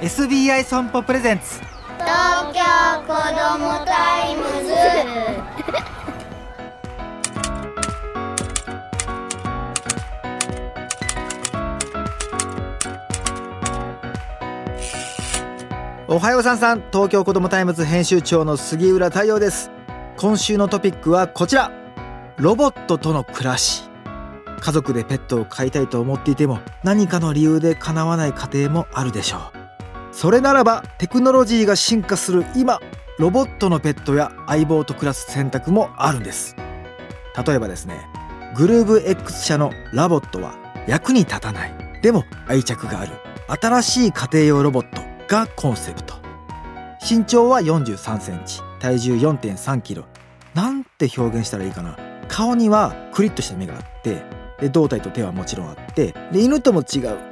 SBI 損保 presents。東京子どもタイムズ。おはようさんさん。東京子どもタイムズ編集長の杉浦太陽です。今週のトピックはこちら。ロボットとの暮らし。家族でペットを飼いたいと思っていても何かの理由で叶わない家庭もあるでしょうそれならばテクノロジーが進化する今ロボットのペットや相棒と暮らす選択もあるんです。例えばですねグルーブ X 社のラボットは役に立たない。でも愛着がある。新しい家庭用ロボットがコンセプト。身長は43センチ。体重4.3キロ。なんて表現したらいいかな。顔にはクリッとした目があってで胴体と手はもちろんあってで犬とも違う。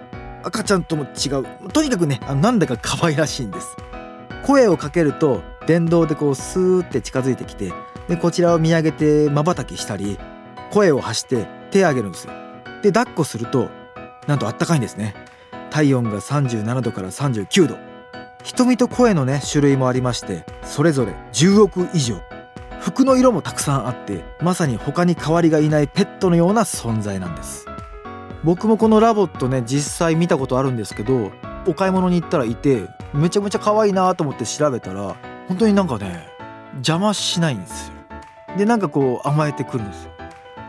赤ちゃんとも違う。とにかくねあなんだか可愛らしいんです。声をかけると電動でこうスーって近づいてきてでこちらを見上げてまばたきしたり声を発して手を挙げるんですよ。で抱っこするとなんとあったかいんですね。体温が37度から39度。瞳と声のね種類もありましてそれぞれ10億以上。服の色もたくさんあってまさに他に代わりがいないペットのような存在なんです。僕もこのラボットね実際見たことあるんですけどお買い物に行ったらいてめちゃめちゃ可愛いなと思って調べたら本当になんかね邪魔しないんですよ。でなんかこう甘えてくるんですよ。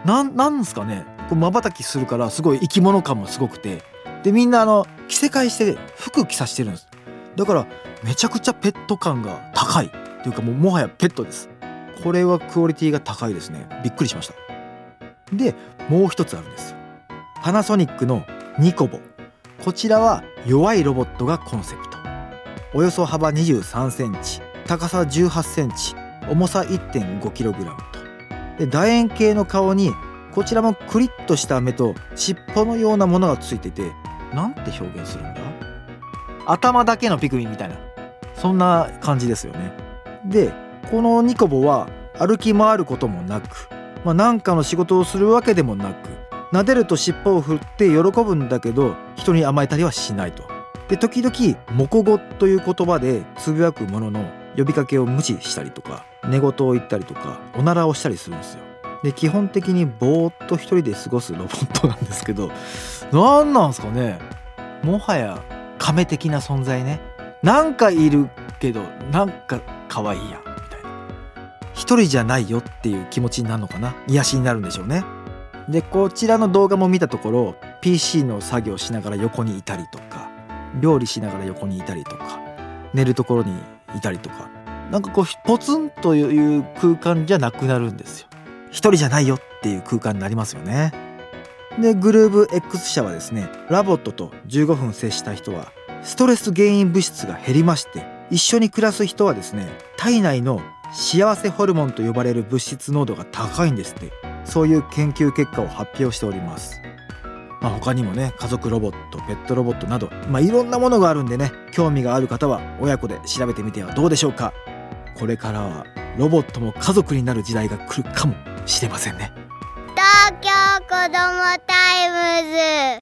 なんなんですかねこう瞬きするからすごい生き物感もすごくて。でみんなあの着せ替えして服着さしてるんです。だからめちゃくちゃペット感が高い。っていうかもうもはやペットです。これはクオリティが高いですね。びっくりしました。でもう一つあるんですよ。パナソニックのニコボ。こちらは弱いロボットがコンセプト。およそ幅23センチ。高さ18センチ。重さ 1.5kg と。で楕円形の顔にこちらもクリッとした目と尻尾のようなものがついててなんて表現するんだ？頭だけのピクミンみたいな。そんな感じですよね。でこのニコボは歩き回ることもなく、まあ、なんかの仕事をするわけでもなく撫でると尻尾を振って喜ぶんだけど人に甘えたりはしないと。で時々「モコ語」という言葉でつぶやくものの呼びかけを無視したりとか寝言を言ったりとかおならをしたりするんですよ。で基本的にぼーっと一人で過ごすロボットなんですけど何なんすかね。もはや亀的な存在ね。なんかいるけどなんか可愛いやみたいな。一人じゃないよっていう気持ちになるのかな。癒しになるんでしょうね。でこちらの動画も見たところ PC の作業しながら横にいたりとか料理しながら横にいたりとか寝るところにいたりとかなんかこうポツンという空間じゃなくなるんですよ。一人じゃないよっていう空間になりますよね。でグルーブ X 社はですねラボットと15分接した人はストレス原因物質が減りまして一緒に暮らす人はですね体内の幸せホルモンと呼ばれる物質濃度が高いんですって。そういう研究結果を発表しております。まあ、他にもね家族ロボットペットロボットなど、まあ、いろんなものがあるんでね興味がある方は親子で調べてみてはどうでしょうか。これからはロボットも家族になる時代が来るかもしれませんね。東京子どもタイムズ。